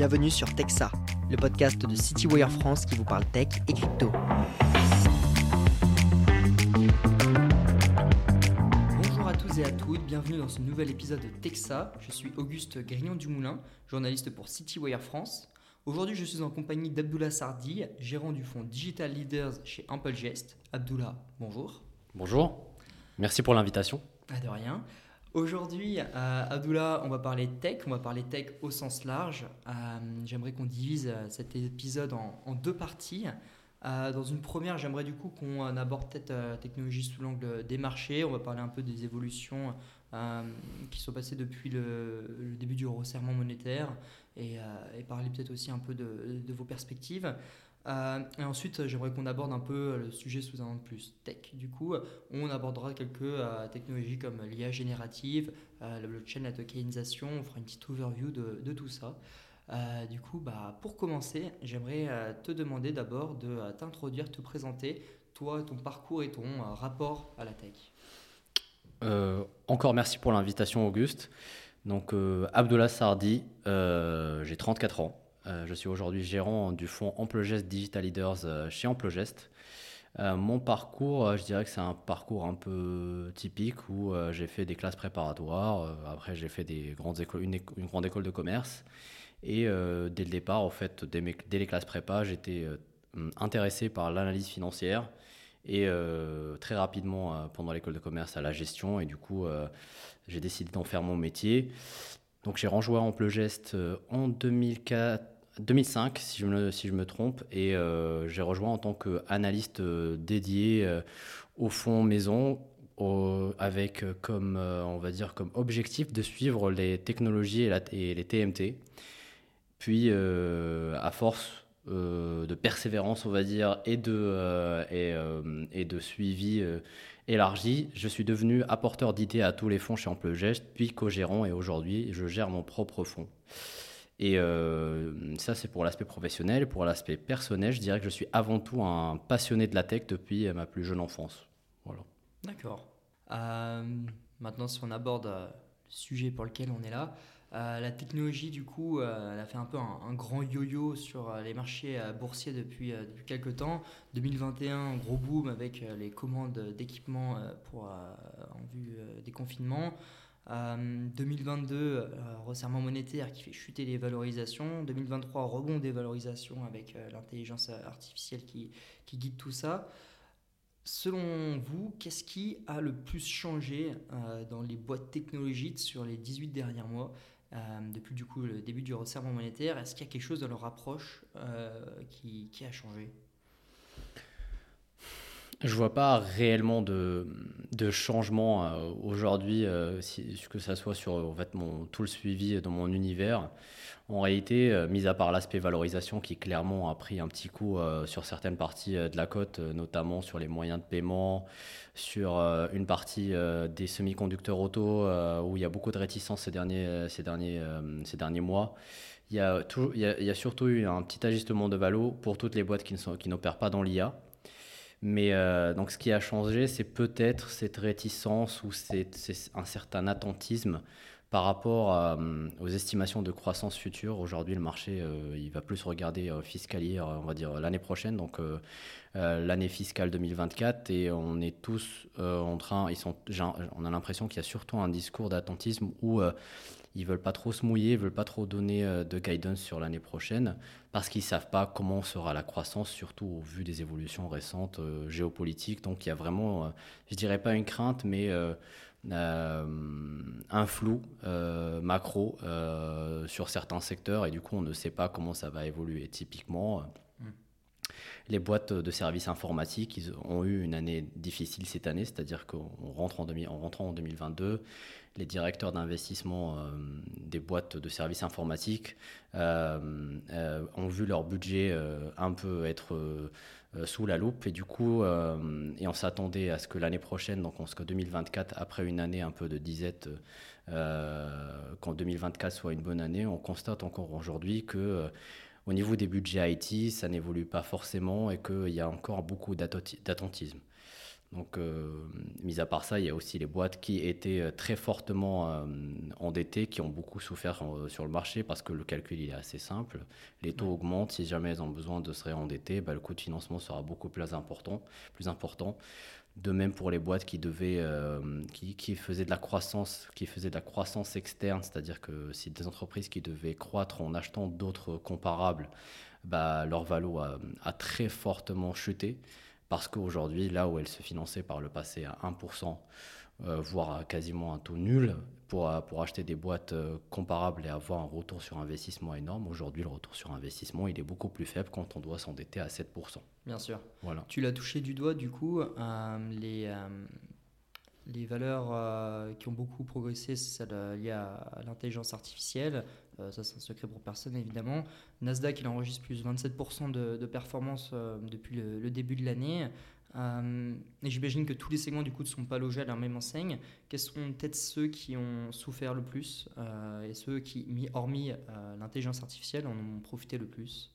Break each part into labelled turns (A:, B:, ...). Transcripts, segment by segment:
A: bienvenue sur Texa, le podcast de CityWire France qui vous parle tech et crypto. Bonjour à tous et à toutes, bienvenue dans ce nouvel épisode de Texa. Je suis Auguste Grignon-Dumoulin, journaliste pour CityWire France. Aujourd'hui, je suis en compagnie d'Abdullah Sardi, gérant du fonds Digital Leaders chez Amplegest. Abdullah, bonjour.
B: Bonjour, merci pour l'invitation.
A: Pas de rien. Aujourd'hui, euh, Abdullah, on va parler tech, on va parler tech au sens large. Euh, j'aimerais qu'on divise euh, cet épisode en, deux parties. dans une première, j'aimerais du coup qu'on aborde peut-être technologie sous l'angle des marchés. On va parler un peu des évolutions qui sont passées depuis le, début du resserrement monétaire et, parler peut-être aussi un peu de vos perspectives. Euh, ensuite, j'aimerais qu'on aborde un peu le sujet sous un angle plus tech. Du coup, on abordera quelques euh, technologies comme l'IA générative, euh, la blockchain, la tokenisation. On fera une petite overview de, de tout ça. du coup, bah, pour commencer, j'aimerais te demander d'abord de t'introduire, te présenter, toi, ton parcours et ton rapport à la tech.
B: encore merci pour l'invitation, Auguste. Donc, Abdullah Sardi, j'ai 34 ans. Euh, je suis aujourd'hui gérant du fonds Amplogest Digital Leaders euh, chez Amplogest. Euh, mon parcours, je dirais que c'est un parcours un peu typique où j'ai fait des classes préparatoires. après, j'ai fait des grandes écoles, une, grande école de commerce. Et dès le départ, en fait, dès, les classes prépa, j'étais intéressé par l'analyse financière et très rapidement pendant l'école de commerce à la gestion. Et du coup, j'ai décidé d'en faire mon métier. Donc j'ai rejoint Amplegest en 2004, 2005, si je me, trompe, et euh, j'ai rejoint en tant qu'analyste euh, dédié euh, au fond maison, avec comme, on va dire, comme objectif de suivre les technologies et, les TMT. Puis, à force de persévérance, on va dire, et de, et, et de suivi élargi, je suis devenu apporteur d'idées à tous les fonds chez Amplegest, puis co-gérant, et aujourd'hui, je gère mon propre fonds. Et euh, ça, c'est pour l'aspect professionnel. Pour l'aspect personnel, je dirais que je suis avant tout un passionné de la tech depuis ma plus jeune enfance. Voilà.
A: D'accord. Euh, maintenant, si on aborde euh, le sujet pour lequel on est là, la technologie, du coup, elle a fait un peu un, grand yo-yo sur les marchés boursiers depuis, depuis quelques temps. 2021, gros boom avec les commandes d'équipements pour en vue des confinements. 2022, euh, euh, resserrement monétaire qui fait chuter les valorisations. 2023, rebond des valorisations avec euh, l'intelligence artificielle qui, guide tout ça. Selon vous, qu'est-ce qui a le plus changé dans les boîtes technologiques sur les 18 derniers mois depuis du coup le début du resserrement monétaire? Est-ce qu'il y a quelque chose dans leur approche qui a changé?
B: Je vois pas réellement de, changement euh, aujourd'hui, euh, que ça soit sur en tout le suivi dans mon univers. En réalité, euh, mis à part l'aspect valorisation qui clairement a pris un petit coup sur certaines parties de la côte, notamment sur les moyens de paiement, sur une partie des semi-conducteurs auto où il y a beaucoup de réticence ces derniers, ces derniers, ces derniers mois. Il y, a il, y a, surtout eu un petit ajustement de valo pour toutes les boîtes qui n'opèrent pas dans l'IA. Mais euh, donc ce qui a changé, c'est peut-être cette réticence ou c'est un certain attentisme par rapport euh, aux estimations de croissance future. Aujourd'hui, le marché, euh, il va plus regarder fiscalier, on va dire l'année prochaine, donc l'année fiscale 2024, et on est tous en train, ils sont, on a l'impression qu'il y a surtout un discours d'attentisme où ils veulent pas trop se mouiller, ils veulent pas trop donner de guidance sur l'année prochaine parce qu'ils savent pas comment sera la croissance, surtout au vu des évolutions récentes euh, géopolitiques. Donc il y a vraiment, euh, je dirais pas une crainte, mais un flou macro sur certains secteurs et du coup on ne sait pas comment ça va évoluer. Typiquement. Mm. Les boîtes de services informatiques ils ont eu une année difficile cette année, c'est-à-dire qu'on rentre en 2022, les directeurs d'investissement euh, des boîtes de services informatiques euh, euh, ont vu leur budget un peu être sous la loupe et du coup et on s'attendait à ce que l'année prochaine donc en ce que 2024 après une année un peu de disette qu'en 2024 soit une bonne année on constate encore aujourd'hui que au niveau des budgets IT ça n'évolue pas forcément et qu'il y a encore beaucoup d'attentisme Donc, mis à part ça, il y a aussi les boîtes qui étaient très fortement endettées, qui ont beaucoup souffert sur le marché parce que le calcul il est assez simple. Les taux augmentent, si jamais elles ont besoin de se réendetter, bah, le coût de financement sera beaucoup plus important. Plus important. De même pour les boîtes qui devaient, euh, qui, faisaient de la croissance, qui faisaient de la croissance externe, c'est-à-dire que si des entreprises qui devaient croître en achetant d'autres comparables, bah, leur valo a, très fortement chuté parce qu'aujourd'hui, là où elles se finançaient par le passé à 1%, euh, voire à quasiment un taux nul, pour, pour acheter des boîtes euh, comparables et avoir un retour sur investissement énorme. Aujourd'hui, le retour sur investissement, il est beaucoup plus faible quand on doit s'endetter à 7%.
A: Bien sûr. Voilà. Tu l'as touché du doigt, du coup, euh, les, euh, les valeurs qui ont beaucoup progressé, c'est celle liée à, l'intelligence artificielle. ça, c'est un secret pour personne, évidemment. Nasdaq, il enregistre plus de 27% de, performance depuis le, début de l'année. Euh, et j'imagine que tous les segments du coup ne sont pas logés à la même enseigne. Quels sont peut-être ceux qui ont souffert le plus euh, et ceux qui, hormis euh, l'intelligence artificielle, en ont profité le plus?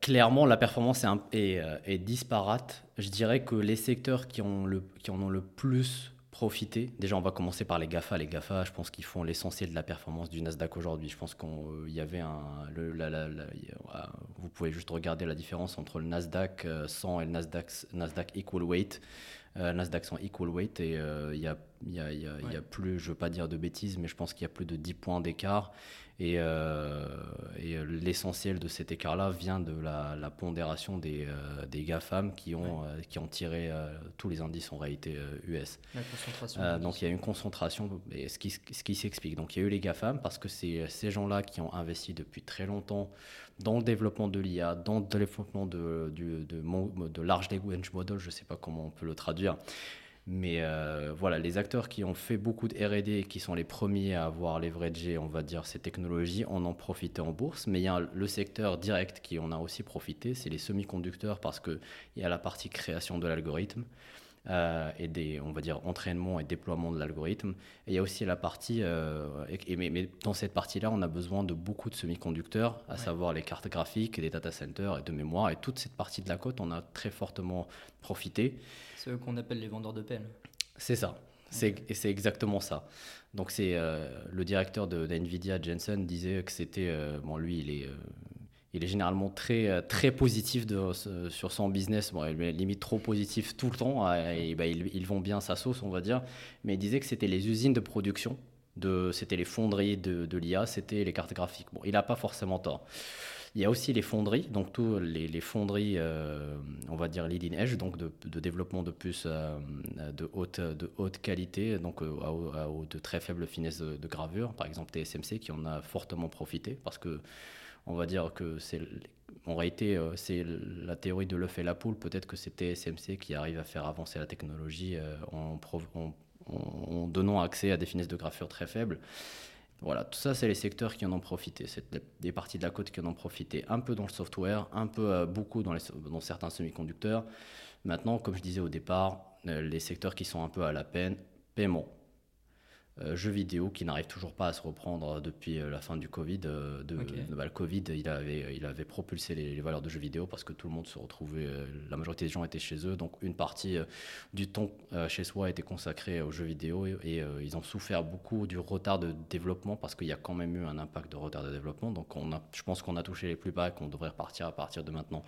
B: Clairement, la performance est, est, disparate. Je dirais que les secteurs qui, ont le, qui en ont le plus profiter. Déjà, on va commencer par les GAFA. Les GAFA, je pense qu'ils font l'essentiel de la performance du Nasdaq aujourd'hui. Je pense qu'il euh, y avait un. Le, vous pouvez juste regarder la différence entre le Nasdaq 100 euh, et le Nasdaq, Nasdaq Equal Weight. Euh, Nasdaq 100 Equal Weight et il y, a, y, a, y, a, plus, je ne veux pas dire de bêtises, mais je pense qu'il y a plus de 10 points d'écart. Et, euh, et l'essentiel de cet écart-là vient de la, pondération des, euh, des GAFAM qui ont, euh, qui ont tiré tous les indices en réalité US. donc il y a une concentration, et ce qui, ce qui s'explique. Donc il y a eu les GAFAM parce que c'est ces gens-là qui ont investi depuis très longtemps dans le développement de l'IA, dans le développement de, de, de, de large language model, je ne sais pas comment on peut le traduire, mais euh, voilà, les acteurs qui ont fait beaucoup de RD qui sont les premiers à avoir leveragé, on va dire, ces technologies, en ont profité en bourse. Mais il y a le secteur direct qui en a aussi profité, c'est les semi-conducteurs parce qu'il y a la partie création de l'algorithme. Euh, et des, on va dire, entraînement et déploiement de l'algorithme. Et il y a aussi la partie, euh, et, mais, dans cette partie-là, on a besoin de beaucoup de semi-conducteurs, à savoir les cartes graphiques, des data centers et de mémoire. Et toute cette partie de la côte, on a très fortement profité.
A: C'est eux qu'on appelle les vendeurs de pelles.
B: C'est ça. C'est, c'est exactement ça. Donc c'est euh, le directeur de, Nvidia, Jensen, disait que c'était bon lui il est il est généralement très très positif de, sur son business. Il est limite trop positif tout le temps. Et, bah, ils, vont bien sa sauce, on va dire. Mais il disait que c'était les usines de production, de, c'était les fonderies de, de l'IA, c'était les cartes graphiques. Il n'a pas forcément tort. Il y a aussi les fonderies, donc tous les, fonderies, euh, on va dire leading edge, donc de, développement de puces euh, de, haute, de qualité, donc euh, de très faible finesse de, gravure. Par exemple, TSMC qui en a fortement profité parce que on va dire que c'est en réalité, c'est la théorie de l'œuf et la poule. Peut-être que c'est TSMC qui arrive à faire avancer la technologie en, en, donnant accès à des finesses de gravure très faibles. Voilà, tout ça, c'est les secteurs qui en ont profité. C'est des parties de la côte qui en ont profité. Un peu dans le software, un peu euh, beaucoup dans, dans certains semi-conducteurs. Maintenant, comme je disais au départ, euh, les secteurs qui sont un peu à la peine, paiement. Euh, jeux vidéo qui n'arrive toujours pas à se reprendre depuis euh, la fin du Covid. Euh, de, bah, le Covid, il avait, il avait propulsé les, valeurs de jeux vidéo parce que tout le monde se retrouvait, la majorité des gens étaient chez eux, donc une partie du temps chez soi était consacrée aux jeux vidéo et, ils ont souffert beaucoup du retard de développement parce qu'il y a quand même eu un impact de retard de développement. Donc on a, je pense qu'on a touché les plus bas et qu'on devrait repartir à partir de maintenant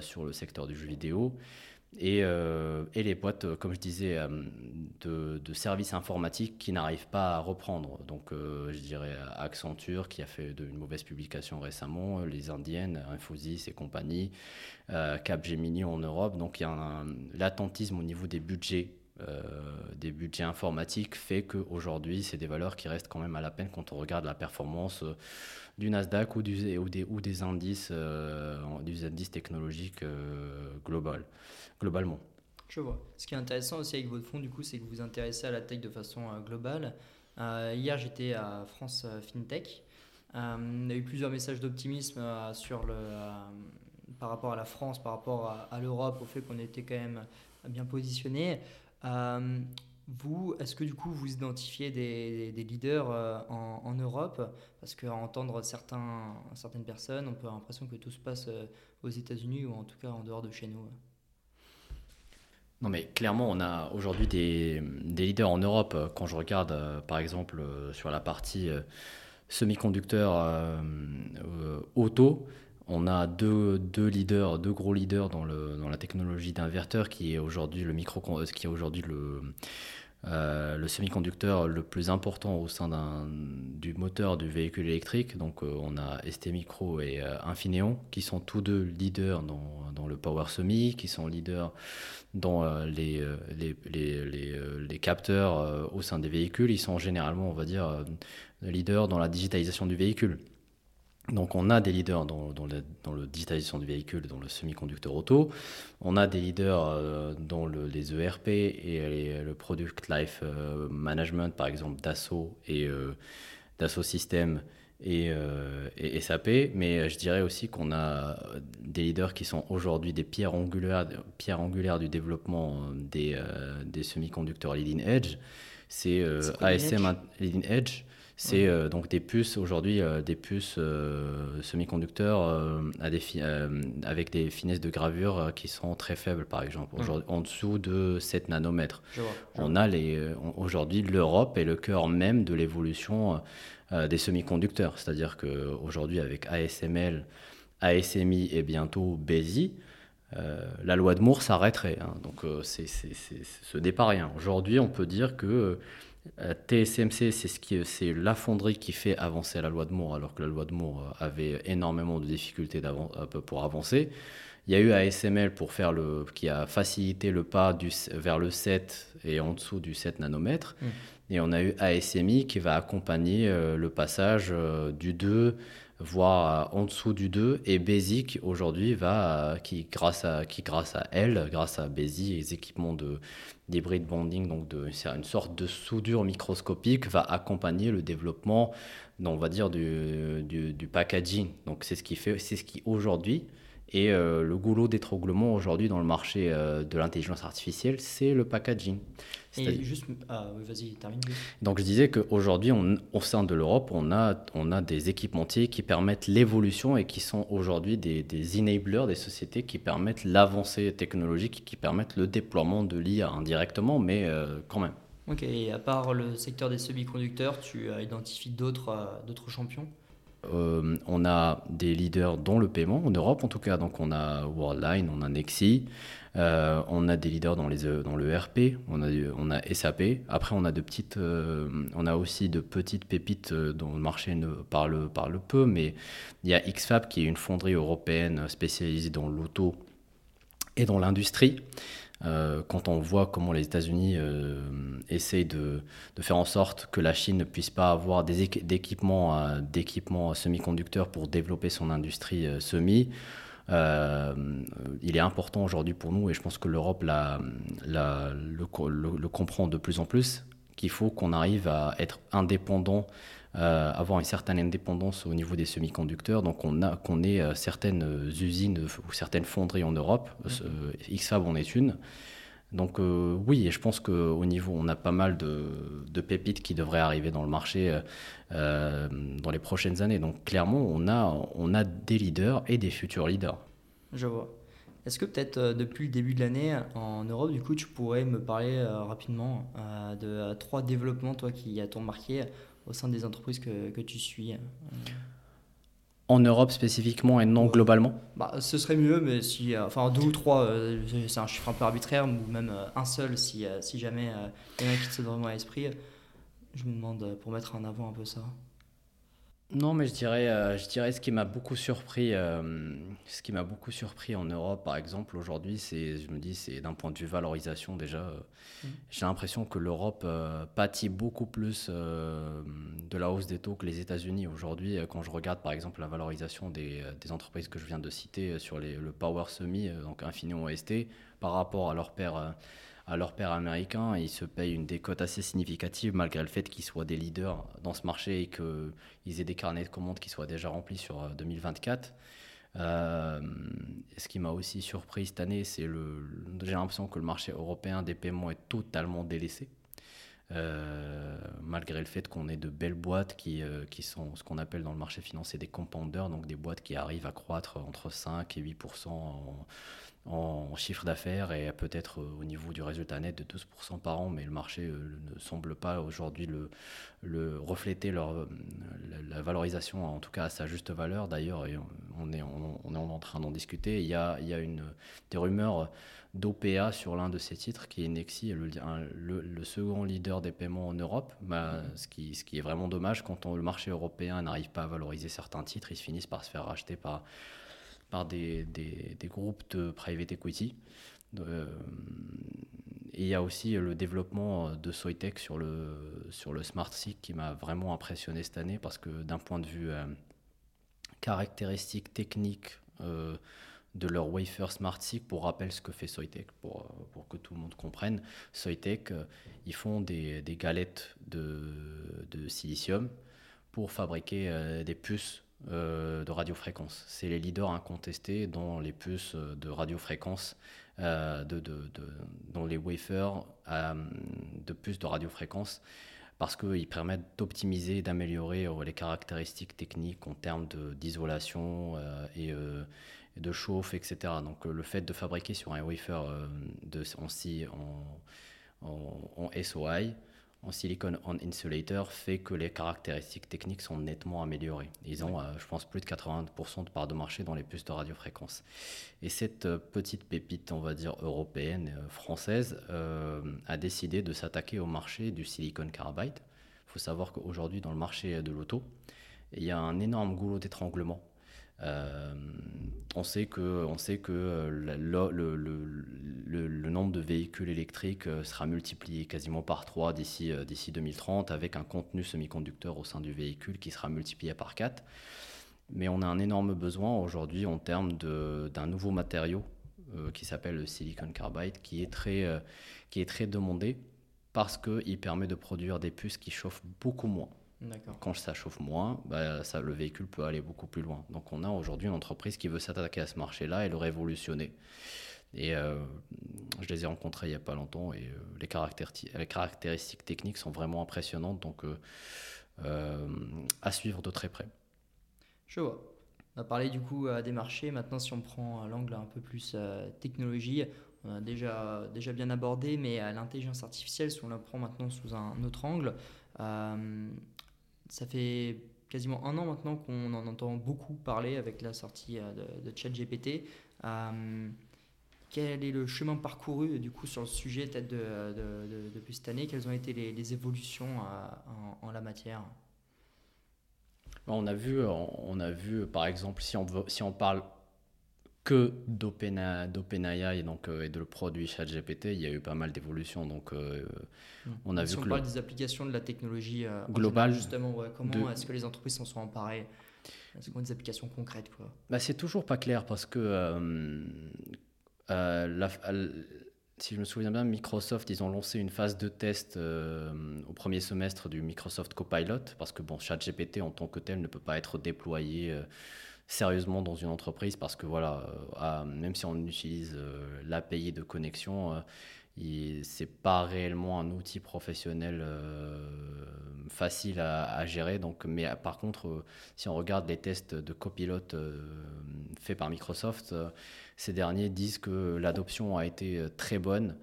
B: sur le secteur du jeu vidéo. Euh, et, les boîtes, euh, comme je disais, euh, de, services informatiques qui n'arrivent pas à reprendre. Donc, je dirais Accenture qui a fait une mauvaise publication récemment, les Indiennes, Infosys et compagnie, Capgemini en Europe. Donc, il y a l'attentisme au niveau des budgets. Des budgets informatiques fait qu'aujourd'hui, c'est des valeurs qui restent quand même à la peine quand on regarde la performance du Nasdaq ou, des, ou des indices, des indices technologiques global globalement.
A: Je vois. Ce qui est intéressant aussi avec votre fonds, du coup, c'est que vous vous intéressez à la tech de façon euh, globale. Euh, hier, j'étais à France euh, FinTech. on a eu plusieurs messages d'optimisme sur par rapport à la France, par rapport à, l'Europe, au fait qu'on était quand même bien positionné. Vous, est-ce que du coup vous identifiez des, leaders en, en, Europe? Parce qu'à entendre certains, certaines personnes, on peut avoir l'impression que tout se passe aux États-Unis ou en tout cas en dehors de chez nous.
B: Non, mais clairement, on a aujourd'hui des, leaders en Europe. Quand je regarde, par exemple, sur la partie semi-conducteurs auto, on a deux, leaders, deux gros leaders dans, la technologie d'inverteur qui est aujourd'hui le micro, qui est aujourd'hui le, euh, le semi-conducteur le plus important au sein du moteur du véhicule électrique. Donc euh, on a ST Micro et euh, Infineon qui sont tous deux leaders dans, le power semi, qui sont leaders dans les, les, capteurs au sein des véhicules. Ils sont généralement, on va dire, leaders dans la digitalisation du véhicule. Donc on a des leaders dans, dans, le, dans le digitalisation du véhicule, dans le semi-conducteur auto. On a des leaders euh, dans le, les ERP et le Product Life euh, Management, par exemple Dassault et euh, Dassault Systèmes et, et, SAP. Mais je dirais aussi qu'on a des leaders qui sont aujourd'hui des pierres angulaires, pierres angulaires du développement des, des semi-conducteurs leading edge. C'est ASM leading edge. C'est euh, donc des puces, aujourd'hui, euh, des puces euh, semi-conducteurs avec des finesses de gravure qui sont très faibles, par exemple, en dessous de 7 nanomètres. On a les, aujourd'hui, l'Europe est le cœur même de l'évolution des semi-conducteurs. C'est-à-dire qu'aujourd'hui, avec ASML, ASMI et bientôt BESI, la loi de Moore s'arrêterait. Hein. donc, c'est, ce n'est pas rien. Aujourd'hui, on peut dire que TSMC, c'est ce qui, c'est la fonderie qui fait avancer la loi de Moore, alors que la loi de Moore avait énormément de difficultés pour avancer. Il y a eu ASML pour faire le, qui a facilité le pas du, vers le 7 et en dessous du 7 nanomètres. Mmh. Et on a eu ASMI qui va accompagner euh, le passage euh, du 2 voire en dessous du 2 et Basic aujourd'hui va qui grâce à qui grâce à elle grâce à Basic et les équipements de d'hybrid bonding donc de une sorte de soudure microscopique va accompagner le développement on va dire du, du, packaging. Donc c'est ce qui fait c'est ce qui aujourd'hui et euh, le goulot d'étranglement aujourd'hui dans le marché euh, de l'intelligence artificielle, c'est le packaging.
A: Et juste, ah, vas-y, termine.
B: Donc je disais qu'aujourd'hui, au sein de l'Europe, on a, on a des équipementiers qui permettent l'évolution et qui sont aujourd'hui des, des, enablers des sociétés qui permettent l'avancée technologique, qui permettent le déploiement de l'IA indirectement, mais euh, quand même.
A: Ok, et à part le secteur des semi-conducteurs, tu identifies d'autres d'autres champions?
B: Euh, on a des leaders dans le paiement, en Europe en tout cas. Donc on a Worldline, on a Nexi, euh, on a des leaders dans, dans le RP, on a, SAP. Après, euh, on a aussi de petites pépites dont le marché ne parle, parle peu, mais il y a XFAB qui est une fonderie européenne spécialisée dans l'auto et dans l'industrie. Euh, quand on voit comment les États-Unis euh, essayent de, faire en sorte que la Chine ne puisse pas avoir des d'équipements euh, semi-conducteurs pour développer son industrie semi, il est important aujourd'hui pour nous, et je pense que l'Europe le, comprend de plus en plus, qu'il faut qu'on arrive à être indépendant euh, avoir une certaine indépendance au niveau des semi-conducteurs. Donc on a qu'on ait euh, certaines usines ou certaines fonderies en Europe. Euh, XFAB en est une. Donc oui, et je pense qu'au niveau, on a pas mal de, de, pépites qui devraient arriver dans le marché dans les prochaines années. Donc clairement, on a, on a des leaders et des futurs leaders.
A: Je vois. Est-ce que peut-être depuis le début de l'année en Europe, du coup, tu pourrais me parler rapidement de trois développements, toi, qui t'ont marqué au sein des entreprises que, que tu suis euh.
B: En Europe spécifiquement et non globalement
A: bah, Ce serait mieux, mais si, euh, enfin deux ou trois, euh, c'est un chiffre un peu arbitraire, ou même un seul si, si jamais il y en a qui te vraiment à l'esprit. Je me demande pour mettre en avant un peu ça.
B: Non, mais je dirais, euh, je dirais ce qui m'a beaucoup surpris, euh, ce qui m'a beaucoup surpris en Europe, par exemple, aujourd'hui, c'est, je me dis, c'est d'un point de vue valorisation déjà. Euh, mmh. J'ai l'impression que l'Europe pâtit beaucoup plus de la hausse des taux que les États-Unis aujourd'hui. Quand je regarde, par exemple, la valorisation des, des entreprises que je viens de citer sur les, le Power Semi, donc Infineon OST, par rapport à leur père à leur père américain. Ils se payent une décote assez significative malgré le fait qu'ils soient des leaders dans ce marché et qu'ils aient des carnets de commandes qui soient déjà remplis sur 2024. Euh, euh, ce qui m'a aussi surpris cette année, c'est le. J'ai l'impression que le marché européen des paiements est totalement délaissé. Euh, malgré le fait qu'on ait de belles boîtes qui, qui sont ce qu'on appelle dans le marché financier des compounders, donc des boîtes qui arrivent à croître entre 5 et 8% en, en chiffre d'affaires et peut-être au niveau du résultat net de 12% par an, mais le marché ne semble pas aujourd'hui le, refléter leur, la, valorisation, en tout cas à sa juste valeur. D'ailleurs, on est, en train d'en discuter. Il y a, des rumeurs d'OPA sur l'un de ces titres, qui est Nexi, le, second leader des paiements en Europe. Bah, ce, qui, est vraiment dommage quand le marché européen n'arrive pas à valoriser certains titres, ils finissent par se faire racheter par, par des, des, groupes de private equity. Euh, et il y a aussi le développement de Soitec sur le, sur le Smart qui m'a vraiment impressionné cette année parce que d'un point de vue euh, caractéristique technique, euh, de leur wafer Smart. Pour rappel, ce que fait Soitec, pour, pour que tout le monde comprenne. Soitec, ils font des, des galettes de, de, silicium pour fabriquer des puces de radiofréquence. C'est les leaders incontestés dans les puces de radiofréquence, de, de, de, dans les wafers de puces de radiofréquence parce qu'ils permettent d'optimiser et d'améliorer les caractéristiques techniques en termes d'isolation et, de chauffe, etc. Donc euh, le fait de fabriquer sur un wafer euh, de, en, en, en, SOI, en silicon on insulator, fait que les caractéristiques techniques sont nettement améliorées. Ils ont, euh, je pense, plus de 80% de part de marché dans les puces de radiofréquence. Et cette petite pépite, on va dire européenne, française, a décidé de s'attaquer au marché du silicon carbide. Il faut savoir qu'aujourd'hui, dans le marché de l'auto, il y a un énorme goulot d'étranglement euh, on sait que, on sait que euh, le, nombre de véhicules électriques euh, sera multiplié quasiment par 3 d'ici, d'ici 2030 avec un contenu semi-conducteur au sein du véhicule qui sera multiplié par 4. Mais on a un énorme besoin aujourd'hui en termes d'un nouveau matériau qui s'appelle le silicon carbide qui est très, qui est très demandé parce qu'il permet de produire des puces qui chauffent beaucoup moins. Quand ça chauffe moins, bah, ça, le véhicule peut aller beaucoup plus loin. Donc on a aujourd'hui une entreprise qui veut s'attaquer à ce marché-là et le révolutionner. Et euh, je les ai rencontrés il n'y a pas longtemps et euh, les, les, caractéristiques techniques sont vraiment impressionnantes. Donc euh, à suivre de très près.
A: Je vois. On a parlé du coup des marchés. Maintenant, si on prend l'angle un peu plus technologie, on a déjà, déjà bien abordé, mais l'intelligence artificielle, si on la prend maintenant sous un autre angle, ça fait quasiment un an maintenant qu'on en entend beaucoup parler avec la sortie euh, de, ChatGPT. Euh, quel est le chemin parcouru du coup sur le sujet peut-être de, depuis cette année? Quelles ont été les, évolutions euh, en, la matière?
B: On a, vu, on a vu, par exemple, si on parle que d'OpenAI donc, euh, et de le produit ChatGPT, il y a eu pas mal d'évolutions. Donc, euh,
A: hmm. on a si vu on parle des applications de la technologie euh, globale, justement, comment est-ce que les entreprises s'en sont emparées? C'est quoi des applications concrètes quoi?
B: Bah, C'est toujours pas clair parce que, la, si je me souviens bien, Microsoft, ils ont lancé une phase de test au premier semestre du Microsoft Copilot parce que bon, ChatGPT en tant que tel ne peut pas être déployé sérieusement dans une entreprise parce que voilà, euh, même si on utilise euh, l'API de connexion, euh, c'est pas réellement un outil professionnel facile à, gérer. Donc, mais par contre, si on regarde les tests de copilote faits par Microsoft, ces derniers disent que l'adoption a été très bonne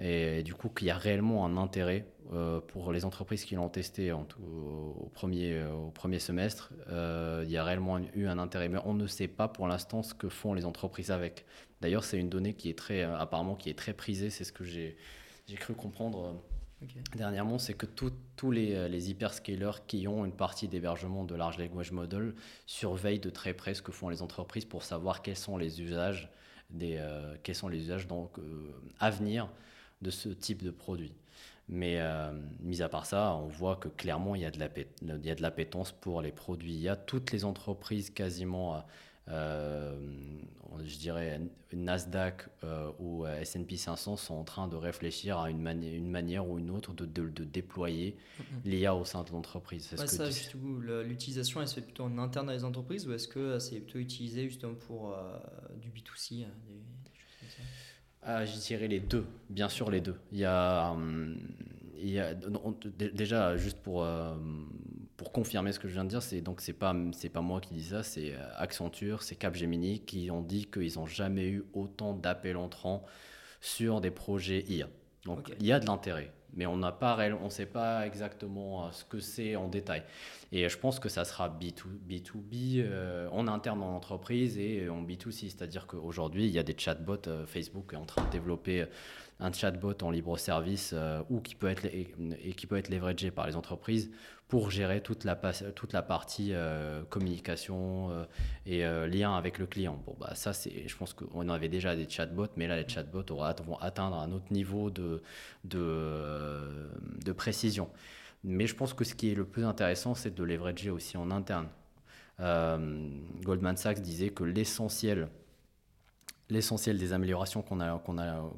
B: et, du coup qu'il y a réellement un intérêt euh, pour les entreprises qui l'ont testé en tout, au, premier, au premier semestre. Euh, il y a réellement eu un intérêt, mais on ne sait pas pour l'instant ce que font les entreprises avec. D'ailleurs, c'est une donnée qui est très, apparemment, qui est très prisée. C'est ce que j'ai cru comprendre. Dernièrement, c'est que tous les, les, hyperscalers qui ont une partie d'hébergement de large language model surveillent de très près ce que font les entreprises pour savoir quels sont les usages, des, euh, quels sont les usages donc, à venir de ce type de produit. Mais euh, mis à part ça, on voit que clairement, il y, a de la il y a de l'appétence pour les produits. Il y a toutes les entreprises quasiment, euh, je dirais, Nasdaq euh, ou S&P 500 sont en train de réfléchir à une, une manière ou une autre de, de, déployer l'IA au sein de l'entreprise.
A: Ouais, ça, l'utilisation, elle se fait plutôt en interne dans les entreprises ou est-ce que c'est plutôt utilisé justement pour du B2C
B: ah, je dirais les deux, bien sûr les deux. Il y a, il y a déjà, juste pour, euh, pour confirmer ce que je viens de dire, c'est donc c'est pas c'est pas moi qui dis ça, c'est Accenture, c'est Capgemini qui ont dit qu'ils n'ont jamais eu autant d'appels entrants sur des projets IA. Donc il y a de l'intérêt, mais on n'a pas on ne sait pas exactement ce que c'est en détail. Et je pense que ça sera B2, B2B en interne dans l'entreprise et en B2C, c'est-à-dire qu'aujourd'hui il y a des chatbots, Facebook est en train de développer un chatbot en libre service euh, ou qui peut être et, qui peut être leveragé par les entreprises pour gérer toute la, partie euh, communication euh, et lien avec le client. Bon, bah, ça, c'est, je pense qu'on avait déjà des chatbots, mais là, les chatbots vont atteindre un autre niveau de, de, de précision. Mais je pense que ce qui est le plus intéressant, c'est de leverager aussi en interne. Goldman Sachs disait que l'essentiel, l'essentiel des améliorations qu'on a, qu'on a,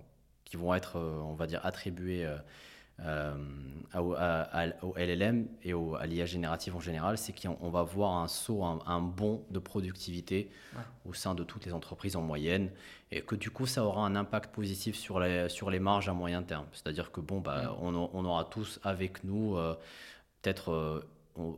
B: qui vont être, euh, on va dire, attribués euh, euh, au, LLM et au, à l'IA générative en général, c'est qu'on va voir un saut, un, bond de productivité au sein de toutes les entreprises en moyenne, et que du coup, ça aura un impact positif sur les, sur les marges à moyen terme. C'est-à-dire que bon, bah, on, on, aura tous avec nous peut-être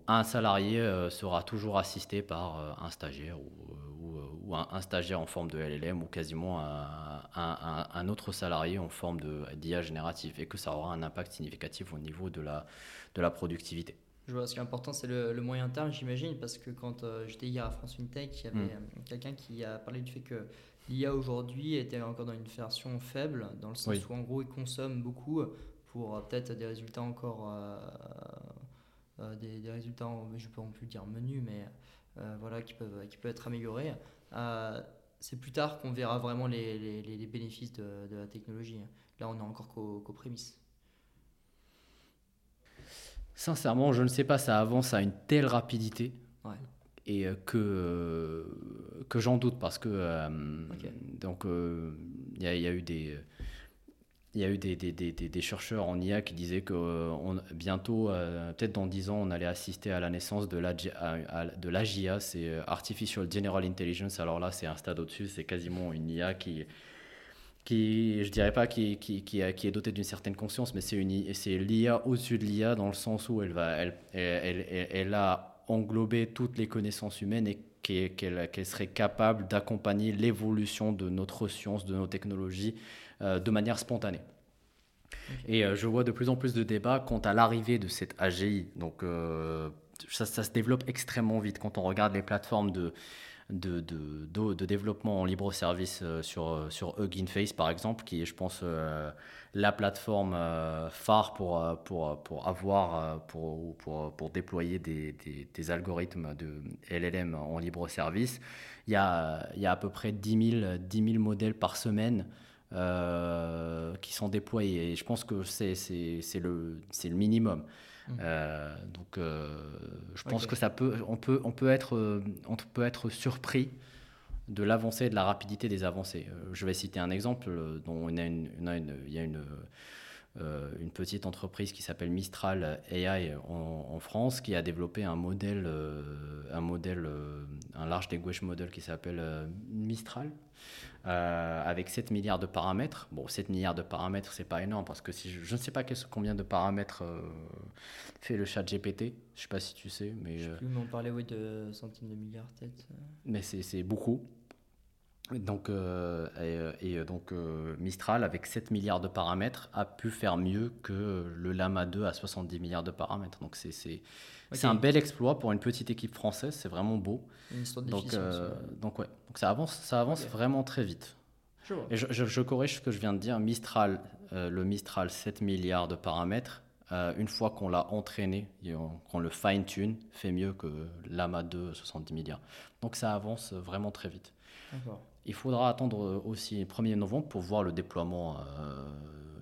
B: un salarié sera toujours assisté par un stagiaire ou, ou, un, stagiaire en forme de LLM ou quasiment un, un, autre salarié en forme d'IA générative et que ça aura un impact significatif au niveau de la, de la productivité.
A: Je vois, ce qui est important, c'est le, moyen terme, j'imagine, parce que quand euh, j'étais hier à France FinTech, il y avait mm. euh, quelqu'un qui a parlé du fait que l'IA aujourd'hui était encore dans une version faible, dans le sens où en gros il consomme beaucoup pour euh, peut-être des résultats encore. Des, des, résultats, je peux plus dire menu, mais voilà, qui peuvent, qui peuvent être améliorés. Euh, c'est plus tard qu'on verra vraiment les, les, bénéfices de, la technologie. Là, on est encore qu'aux prémices.
B: Sincèrement, je ne sais pas, ça avance à une telle rapidité et euh, que, euh, que j'en doute parce que donc il y, a eu des il y a eu des, des, des, chercheurs en IA qui disaient que euh, bientôt, euh, peut-être dans 10 ans, on allait assister à la naissance de l'AGIA, c'est euh, Artificial General Intelligence. Alors là, c'est un stade au-dessus, c'est quasiment une IA qui, qui je dirais pas qui, qui, qui, est dotée d'une certaine conscience, mais c'est l'IA au-dessus de l'IA dans le sens où elle, va, elle, elle, elle, elle a englobé toutes les connaissances humaines et qu'elle serait capable d'accompagner l'évolution de notre science, de nos technologies de manière spontanée. Et euh, je vois de plus en plus de débats quant à l'arrivée de cette AGI. Donc euh, ça, ça, se développe extrêmement vite quand on regarde les plateformes de, de, de, de, développement en libre service sur, sur Hugging Face, par exemple, qui est, je pense, la plateforme phare pour, pour, pour avoir, pour, pour, pour déployer des, des, des, algorithmes de LLM en libre service. Il y a, il y a à peu près 10 000, 10 000 modèles par semaine euh, qui sont déployés. Et je pense que c'est le, le minimum. Mmh. Euh, donc, euh, je pense que ça peut, on peut, on peut être, on peut être surpris de l'avancée et de la rapidité des avancées. je vais citer un exemple dont on a une, il y a une une petite entreprise qui s'appelle Mistral AI en, France qui a développé un modèle, un modèle, un large language model qui s'appelle Mistral, euh, avec 7 milliards de paramètres. Bon, 7 milliards de paramètres, c'est pas énorme parce que si je, ne sais pas combien de paramètres euh, fait le chat GPT. Je sais pas si tu sais, mais.
A: Je sais euh, plus, on parlait oui, de centaines de milliards peut-être.
B: Mais c'est beaucoup. Donc, et, donc Mistral, avec 7 milliards de paramètres, a pu faire mieux que le Lama 2 à 70 milliards de paramètres. Donc c'est un bel exploit pour une petite équipe française, c'est vraiment beau. donc, euh, donc ouais, donc ça avance, ça avance vraiment très vite. Je Et je, corrige ce que je viens de dire. Mistral, euh, le Mistral 7 milliards de paramètres, euh, une fois qu'on l'a entraîné, qu'on le fine-tune, fait mieux que l'AMA 2 70 milliards. Donc ça avance vraiment très vite. Il faudra attendre aussi le 1er novembre pour voir le déploiement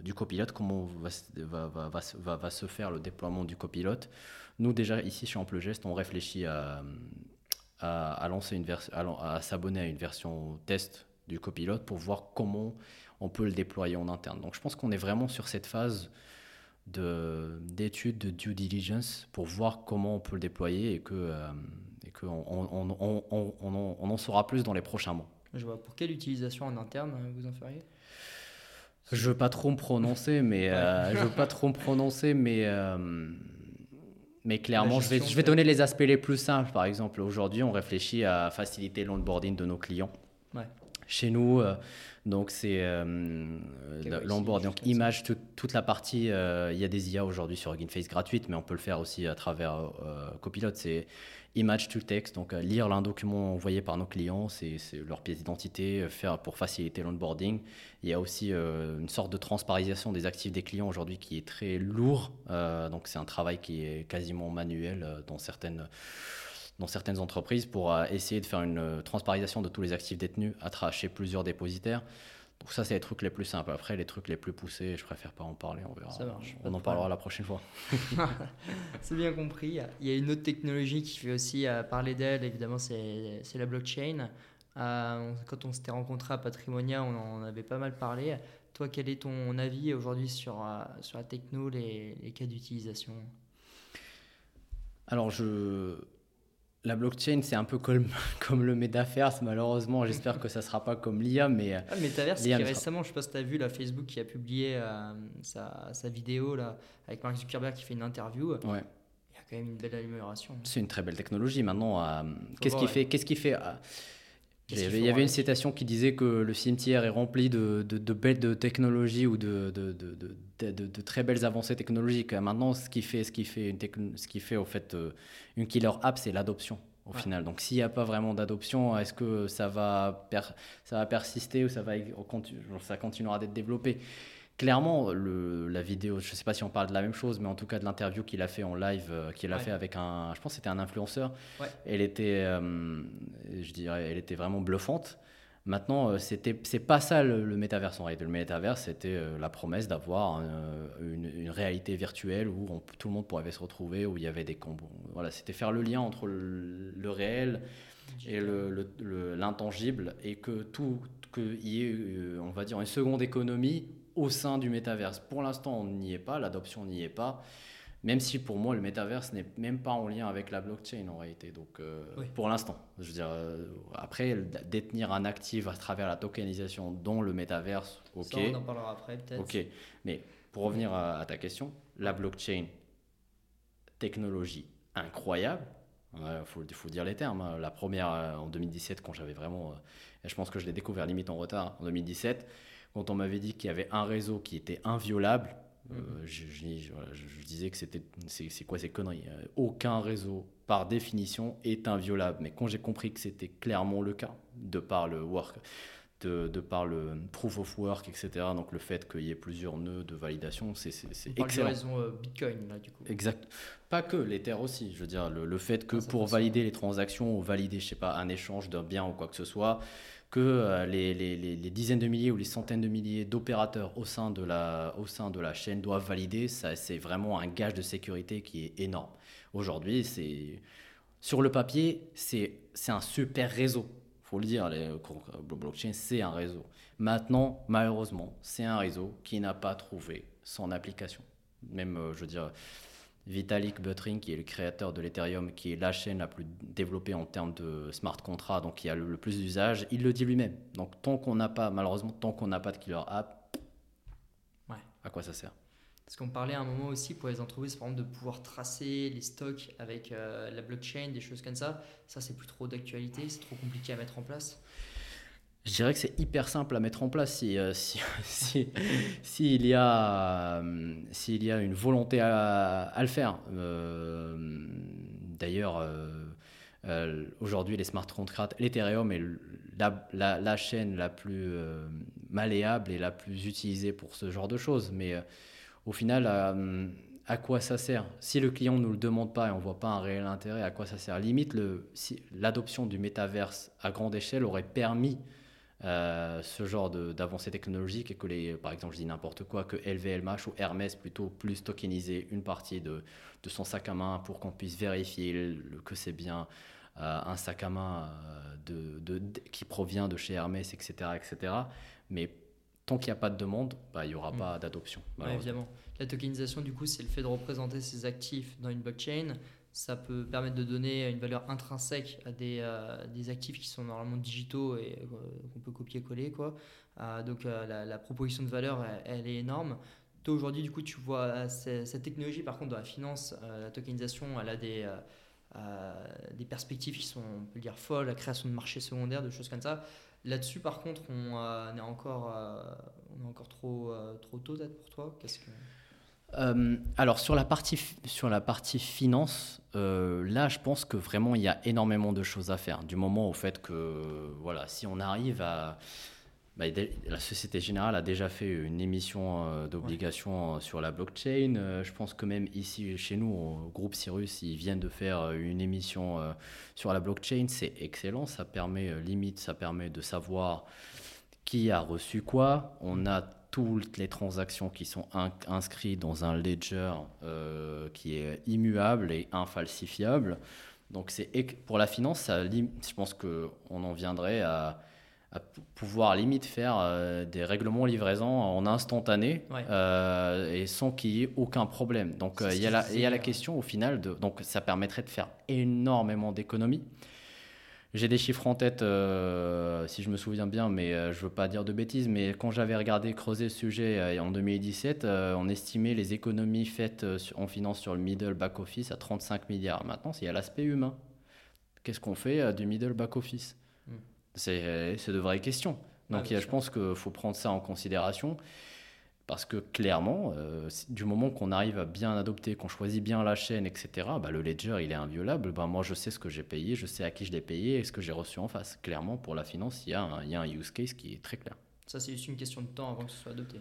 B: du copilote, comment va, se faire le déploiement du copilote. Nous, déjà, ici, chez Amplegest, on réfléchit à, lancer une à, s'abonner à une version test du copilote pour voir comment on peut le déployer en interne. Donc, je pense qu'on est vraiment sur cette phase d'étude de, due diligence pour voir comment on peut le déployer et que euh, on, en saura plus dans les prochains mois.
A: Je vois. Pour quelle utilisation en interne euh, vous en feriez?
B: Je veux pas trop me prononcer, mais euh, je veux pas trop me prononcer, mais Mais clairement, je vais, je vais donner les aspects les plus simples. Par exemple, aujourd'hui, on réfléchit à faciliter l'onboarding de nos clients. Chez nous, euh, donc c'est euh, l'onboard, donc image, toute la partie, euh, il y a des IA aujourd'hui sur Face gratuite, mais on peut le faire aussi à travers Copilot. C'est image to text, donc lire un document envoyé par nos clients, c'est leur pièce d'identité, faire pour faciliter l'onboarding. Il y a aussi une sorte de transparisation des actifs des clients aujourd'hui qui est très lourd, donc c'est un travail qui est quasiment manuel dans certaines dans certaines entreprises pour euh, essayer de faire une euh, transparisation de tous les actifs détenus à chez plusieurs dépositaires. Donc ça, c'est les trucs les plus simples. Après, les trucs les plus poussés, je préfère pas en parler. On verra. on en parlera la prochaine fois.
A: c'est bien compris. Il y a une autre technologie qui fait aussi euh, parler d'elle. Évidemment, c'est la blockchain. quand on s'était rencontré à Patrimonia, on en avait pas mal parlé. Toi, quel est ton avis aujourd'hui sur, sur la techno, les, les cas d'utilisation?
B: Alors, je la blockchain, c'est un peu comme, comme le métaverse, malheureusement. J'espère que ça ne sera pas comme l'IA. Mais,
A: ah, le métaverse, qui récemment, je ne sais pas si tu as vu, la Facebook qui a publié euh, sa, sa, vidéo là, avec Mark Zuckerberg qui fait une interview.
B: Ouais.
A: Il y a quand même une belle amélioration.
B: C'est une très belle technologie. Maintenant, euh, qu'est-ce qui fait, qu'est-ce qui fait il y avait, une citation qui disait que le cimetière est rempli de, de, belles technologies ou de, de, très belles avancées technologiques. Maintenant, ce qui fait, ce qui fait, une ce qui fait au fait euh, une killer app, c'est l'adoption au final. Donc, s'il n'y a pas vraiment d'adoption, est-ce que ça va, ça va persister ou ça, va, ça continuera d'être développé? Clairement, le, la vidéo, je ne sais pas si on parle de la même chose, mais en tout cas de l'interview qu'il a fait en live, euh, qu'il a fait avec un, je pense c'était un influenceur, elle était, euh, je dirais, elle était vraiment bluffante. Maintenant, euh, c'était, c'est pas ça le, métaverse en réalité. Le métaverse, c'était la promesse d'avoir une, réalité virtuelle où tout le monde pourrait se retrouver, où il y avait des combos. Voilà, c'était faire le lien entre le, réel et l'intangible, et que tout, qu'il y ait, on va dire, une seconde économie au sein du métaverse. Pour l'instant, on n'y est pas, l'adoption n'y est pas. Même si pour moi, le métaverse n'est même pas en lien avec la blockchain en réalité. Donc, euh, pour l'instant, je veux dire, euh, après, détenir un actif à travers la tokenisation dont le métaverse, ok. Ça,
A: on en parlera après peut-être.
B: Ok, mais pour revenir à, ta question, la blockchain, technologie incroyable. Il faut, faut, dire les termes. Hein. La première euh, en 2017, quand j'avais vraiment. je pense que je l'ai découvert limite en retard en 2017 quand on m'avait dit qu'il y avait un réseau qui était inviolable, euh, mhm. je, disais que c'était c'est quoi ces conneries euh, Aucun réseau, par définition, est inviolable. Mais quand j'ai compris que c'était clairement le cas, de par le work, de, de, par le proof of work, etc. Donc le fait qu'il y ait plusieurs nœuds de validation, c'est excellent.
A: raison euh, Bitcoin, là, du coup.
B: Exact. Pas que, l'Ether aussi. Je veux dire, le, fait que pour valider les transactions ou valider, je sais pas, un échange d'un bien ou quoi que ce soit, que euh, les, dizaines de milliers ou les centaines de milliers d'opérateurs au, sein de la, au sein de la chaîne doivent valider, ça, c'est vraiment un gage de sécurité qui est énorme. Aujourd'hui, c'est, sur le papier, c'est, un super réseau. faut le dire, les blockchain, c'est un réseau. Maintenant, malheureusement, c'est un réseau qui n'a pas trouvé son application. Même, euh, je veux dire, Vitalik Buterin, qui est le créateur de l'Ethereum, qui est la chaîne la plus développée en termes de smart contract, donc qui a le, plus d'usage, il le dit lui-même. Donc tant qu'on n'a pas, malheureusement, tant qu'on n'a pas de killer app,
A: ouais.
B: à quoi ça sert?
A: Parce qu'on parlait à un moment aussi pour les entreprises, par exemple, de pouvoir tracer les stocks avec euh, la blockchain, des choses comme ça. Ça, c'est plus trop d'actualité, c'est trop compliqué à mettre en place.
B: Je dirais que c'est hyper simple à mettre en place si, euh, si, si, s'il y, a, euh, y a une volonté à, le faire. Euh, d'ailleurs, aujourd'hui, les smart contracts, l'Ethereum est la, la, chaîne la plus malléable et la plus utilisée pour ce genre de choses. Mais au final, à quoi ça sert? Si le client ne nous le demande pas et on ne voit pas un réel intérêt, à quoi ça sert? Limite, le, si, l'adoption du métaverse à grande échelle aurait permis euh, ce genre d'avancée technologique et que les, par exemple, je dis n'importe quoi, que LVMH ou Hermès plutôt plus tokeniser une partie de, de son sac à main pour qu'on puisse vérifier que c'est bien euh, un sac à main euh, de, de, qui provient de chez Hermès, etc. etc. Mais tant qu'il n'y a pas de demande, bah, il n'y aura mm. pas d'adoption.
A: évidemment. La tokenisation, du coup, c'est le fait de représenter ses actifs dans une blockchain ça peut permettre de donner une valeur intrinsèque à des, euh, des actifs qui sont normalement digitaux et euh, qu'on peut copier-coller. Quoi. Euh, donc la, proposition de valeur, elle, est énorme. toi aujourd'hui, du coup, tu vois cette technologie, par contre, dans la finance, la tokenisation, elle a des, des perspectives qui sont, on peut dire, folles, la création de marchés secondaires, de choses comme ça. Là-dessus, par contre, on, est encore, on est encore trop, trop tôt d'être pour toi?
B: Euh, alors sur la partie, sur la partie finance, euh, là je pense que vraiment il y a énormément de choses à faire. Du moment au fait que voilà, si on arrive à... Bah, la Société Générale a déjà fait une émission euh, d'obligations sur la blockchain. je pense que même ici chez nous, au groupe Cyrus, ils viennent de faire une émission sur la blockchain. C'est excellent, ça permet limite, ça permet de savoir qui a reçu quoi. On a toutes les transactions qui sont inscrites dans un ledger euh, qui est immuable et infalsifiable. Donc c'est pour la finance, ça, je pense qu'on en viendrait à, pouvoir limite faire euh, des règlements livraison en instantané euh, et sans qu'il y ait aucun problème. Donc il y, a la, y a la question au final, de, donc ça permettrait de faire énormément d'économies. J'ai des chiffres en tête, euh, si je me souviens bien, mais euh, je ne veux pas dire de bêtises. Mais quand j'avais regardé, creusé le sujet euh, en 2017, on estimait les économies faites en finance sur le middle back office à 35 milliards. Maintenant, il y a l'aspect humain. Qu'est-ce qu'on fait du middle back office? Hmm. C'est de vraies questions. Donc, je pense qu'il faut prendre ça en considération. Parce que clairement, euh, du moment qu'on arrive à bien adopter, qu'on choisit bien la chaîne, etc., bah, le ledger, il est inviolable. Bah, moi, je sais ce que j'ai payé, je sais à qui je l'ai payé et ce que j'ai reçu en face. Clairement, pour la finance, il y, a un, il y a un use case qui est très clair.
A: Ça, c'est juste une question de temps avant que ce soit adopté.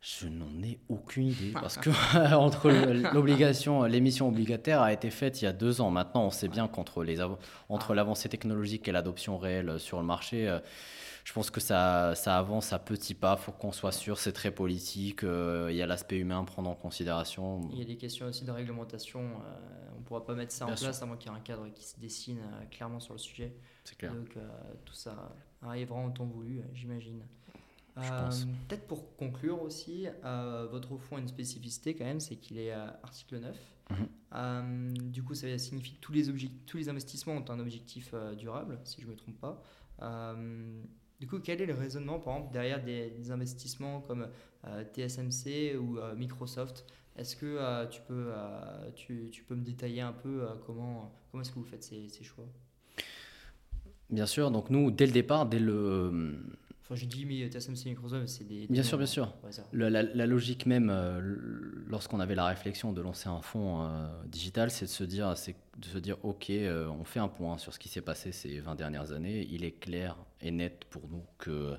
B: Je n'en ai aucune idée parce que entre l'obligation, l'émission obligataire a été faite il y a deux ans. Maintenant, on sait bien qu'entre les entre ah. l'avancée technologique et l'adoption réelle sur le marché, euh, je pense que ça, ça avance à petits pas. Il faut qu'on soit sûr. C'est très politique. Euh, il y a l'aspect humain à prendre en considération.
A: Il y a des questions aussi de réglementation. Euh, on ne pourra pas mettre ça en place à moins qu'il y ait un cadre qui se dessine euh, clairement sur le sujet.
B: C'est clair.
A: Donc tout ça arrivera en temps voulu, j'imagine. Peut-être pour conclure aussi, votre fonds a une spécificité quand même, c'est qu'il est article 9. Mhm. du coup, ça signifie que tous les, tous les investissements ont un objectif durable, si je ne me trompe pas. Du coup, quel est le raisonnement, par exemple, derrière des, investissements comme euh, TSMC ou euh, Microsoft? Est-ce que euh, tu, peux, tu, peux me détailler un peu comment, comment est-ce que vous faites ces choix?
B: Bien sûr, donc nous, dès le départ, dès le,
A: Enfin, j'ai dit, mais TSMC Microsoft, c'est des,
B: Bien sûr, bien sûr. la, logique même, euh, lorsqu'on avait la réflexion de lancer un fonds euh, digital, c'est de se dire, c'est de se dire, ok, euh, on fait un point sur ce qui s'est passé ces 20 dernières années. Il est clair et net pour nous que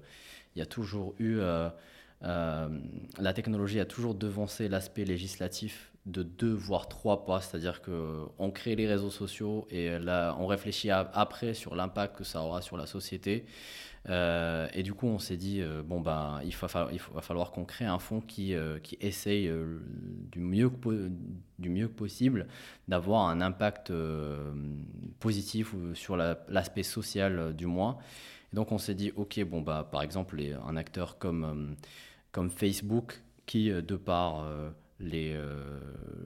B: il y a toujours eu, la technologie a toujours devancé l'aspect législatif de deux voire trois pas, c'est-à-dire que on crée les réseaux sociaux et là on réfléchit après sur l'impact que ça aura sur la société. Euh, et du coup, on s'est dit, euh, bon, ben, il, va falloir qu'on crée un fonds qui, euh, essaye du, mieux que, du mieux possible d'avoir un impact positif sur l'aspect social du moins. Et donc, on s'est dit, OK, bon, bah, par exemple, un acteur comme, comme Facebook, qui, de par les,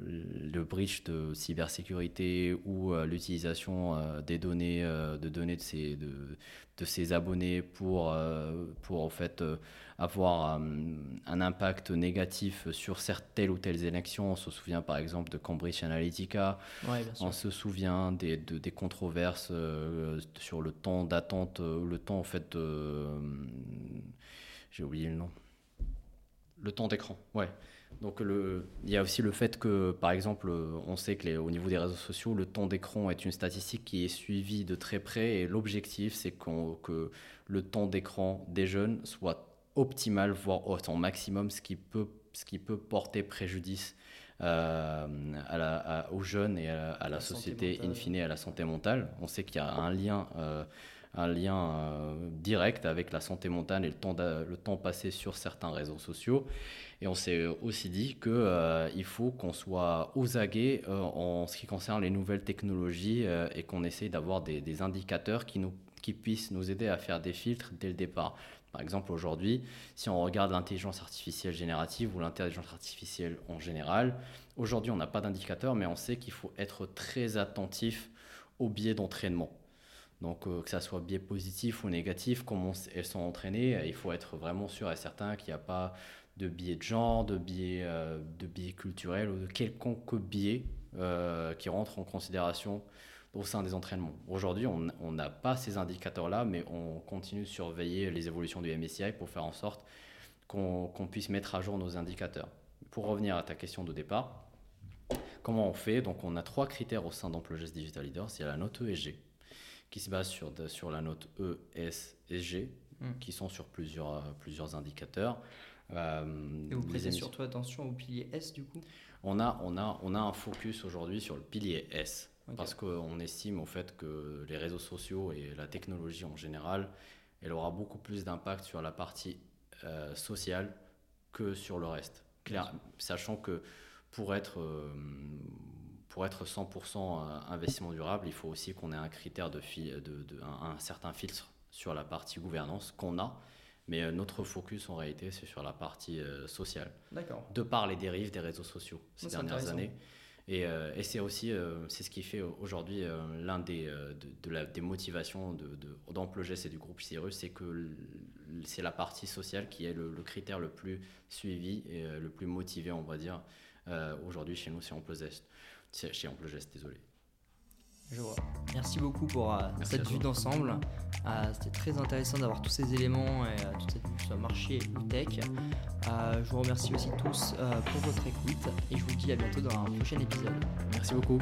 B: le breach de cybersécurité ou l'utilisation des données, de données de ces, de, de ses abonnés pour, euh, pour en fait euh, avoir euh, un impact négatif sur telle ou telles élections. On se souvient par exemple de Cambridge Analytica. on se souvient des, des controverses sur le temps d'attente, le temps en fait j'ai oublié le nom. Le temps d'écran, ouais. Donc le, il y a aussi le fait que, par exemple, on sait que les, au niveau des réseaux sociaux, le temps d'écran est une statistique qui est suivie de très près et l'objectif, c'est que le temps d'écran des jeunes soit optimal, voire au maximum, ce qui peut, ce qui peut porter préjudice euh, à la, aux jeunes et à, la, société, in fine, à la santé mentale. On sait qu'il y a un lien. Euh, un lien euh, direct avec la santé mentale et le temps, passé sur certains réseaux sociaux. Et on s'est aussi dit qu'il euh, faut qu'on soit aux aguets euh, en ce qui concerne les nouvelles technologies euh, et qu'on essaye d'avoir des, indicateurs qui, qui puissent nous aider à faire des filtres dès le départ. Par exemple, aujourd'hui, si on regarde l'intelligence artificielle générative ou l'intelligence artificielle en général, aujourd'hui, on n'a pas d'indicateur, mais on sait qu'il faut être très attentif aux biais d'entraînement. Donc, que ça soit biais positif ou négatif, comment elles sont entraînées, il faut être vraiment sûr et certain qu'il n'y a pas de biais de genre, de biais, de biais culturels ou de quelconque biais qui rentre en considération au sein des entraînements. Aujourd'hui, on n'a pas ces indicateurs-là, mais on continue de surveiller les évolutions du MSCI pour faire en sorte qu'on puisse mettre à jour nos indicateurs. Pour revenir à ta question de départ, comment on fait? Donc, on a trois critères au sein d'Employers Digital Leaders. Il y a la note E et G, qui se base sur, sur la note E, S et G, hmm. qui sont sur plusieurs, plusieurs indicateurs.
A: Euh, et vous prêtez surtout attention au pilier S du coup?
B: On a, on, a, on a un focus aujourd'hui sur le pilier S. Parce qu'on estime au fait que les réseaux sociaux et la technologie en général, elle aura beaucoup plus d'impact sur la partie euh, sociale que sur le reste. Claire, sachant que pour être, euh, pour être 100% euh, investissement durable, il faut aussi qu'on ait un critère de, de, de un, certain filtre sur la partie gouvernance qu'on a. Mais notre focus en réalité, c'est sur la partie sociale.
A: D'accord.
B: De par les dérives des réseaux sociaux ces dernières années. Et, euh, et c'est aussi euh, c'est ce qui fait aujourd'hui euh, l'un des, de, la, des motivations d'Amplogès de, et du groupe Cyrus, c'est que c'est la partie sociale qui est le, critère le plus suivi et le plus motivé, on va dire, aujourd'hui chez nous, c'est Chez Amplogès, désolé.
A: Je vois. Merci beaucoup pour euh, cette vue d'ensemble. Euh, c'était très intéressant d'avoir tous ces éléments et euh, toute cette vue sur marché ou tech. je vous remercie aussi tous pour votre écoute et je vous dis à bientôt dans un prochain épisode.
B: Merci beaucoup.